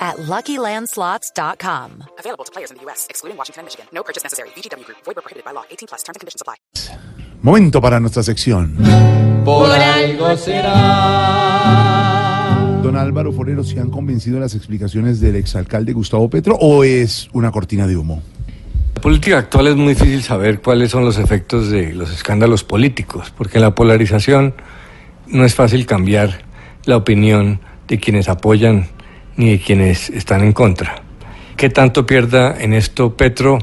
at LuckyLandSlots.com. Available to players in the U.S., excluding Washington and Michigan. No purchase necessary. VGW Group. Void prohibited by law. 18 plus. Terms and conditions apply. Momento para nuestra sección. Por algo será. Don Álvaro Forero, ¿se han convencido las explicaciones del exalcalde Gustavo Petro o es una cortina de humo? La política actual es muy difícil saber cuáles son los efectos de los escándalos políticos, porque en la polarización no es fácil cambiar la opinión de quienes apoyan ni de quienes están en contra. ¿Qué tanto pierda en esto Petro?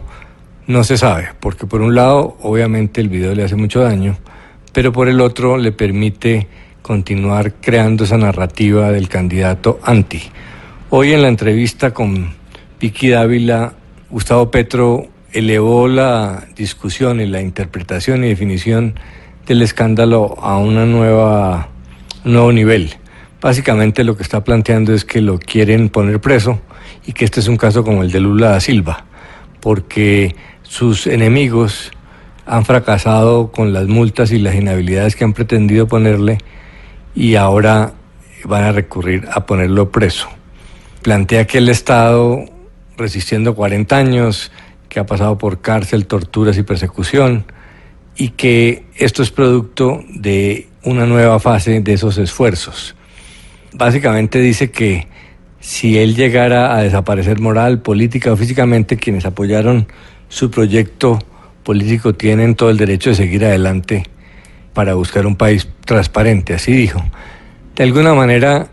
No se sabe, porque por un lado, obviamente el video le hace mucho daño, pero por el otro le permite continuar creando esa narrativa del candidato anti. Hoy en la entrevista con Vicky Dávila, Gustavo Petro elevó la discusión y la interpretación y definición del escándalo a una nueva, un nuevo nivel. Básicamente lo que está planteando es que lo quieren poner preso y que este es un caso como el de Lula da Silva, porque sus enemigos han fracasado con las multas y las inhabilidades que han pretendido ponerle y ahora van a recurrir a ponerlo preso. Plantea que el Estado, resistiendo 40 años, que ha pasado por cárcel, torturas y persecución, y que esto es producto de una nueva fase de esos esfuerzos básicamente dice que si él llegara a desaparecer moral, política o físicamente, quienes apoyaron su proyecto político tienen todo el derecho de seguir adelante para buscar un país transparente, así dijo. De alguna manera,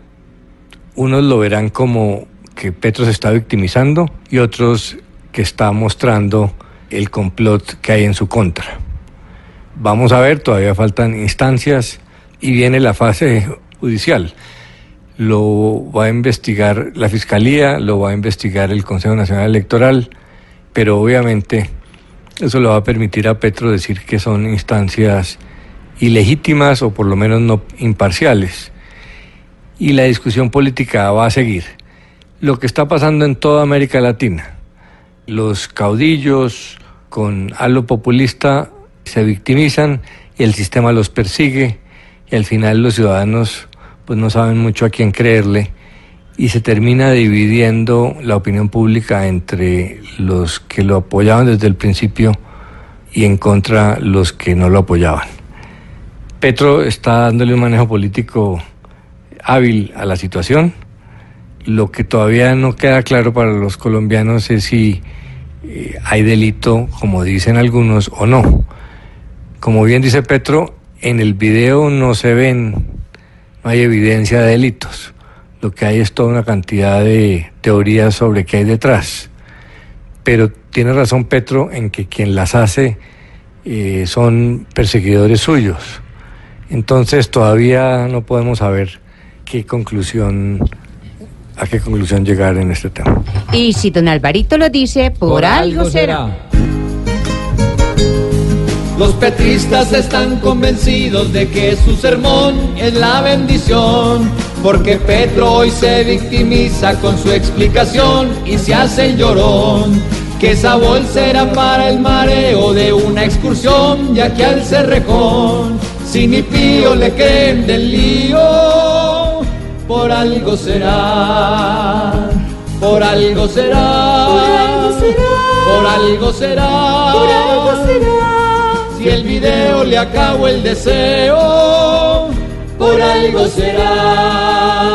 unos lo verán como que Petro se está victimizando y otros que está mostrando el complot que hay en su contra. Vamos a ver, todavía faltan instancias y viene la fase judicial lo va a investigar la Fiscalía, lo va a investigar el Consejo Nacional Electoral, pero obviamente eso le va a permitir a Petro decir que son instancias ilegítimas o por lo menos no imparciales. Y la discusión política va a seguir. Lo que está pasando en toda América Latina, los caudillos con halo populista se victimizan y el sistema los persigue y al final los ciudadanos pues no saben mucho a quién creerle y se termina dividiendo la opinión pública entre los que lo apoyaban desde el principio y en contra los que no lo apoyaban. Petro está dándole un manejo político hábil a la situación. Lo que todavía no queda claro para los colombianos es si eh, hay delito, como dicen algunos, o no. Como bien dice Petro, en el video no se ven no hay evidencia de delitos. Lo que hay es toda una cantidad de teorías sobre qué hay detrás. Pero tiene razón Petro en que quien las hace eh, son perseguidores suyos. Entonces todavía no podemos saber qué conclusión a qué conclusión llegar en este tema. Y si don Alvarito lo dice, por, algo, será. Los petristas están convencidos de que su sermón es la bendición, porque Petro hoy se victimiza con su explicación y se hace el llorón. Que esa bolsa era para el mareo de una excursión, ya que al cerrejón, si ni pío le creen del lío, por algo será, por algo será, por algo será, por algo será. Por algo será si el video le acabo el deseo, por algo será.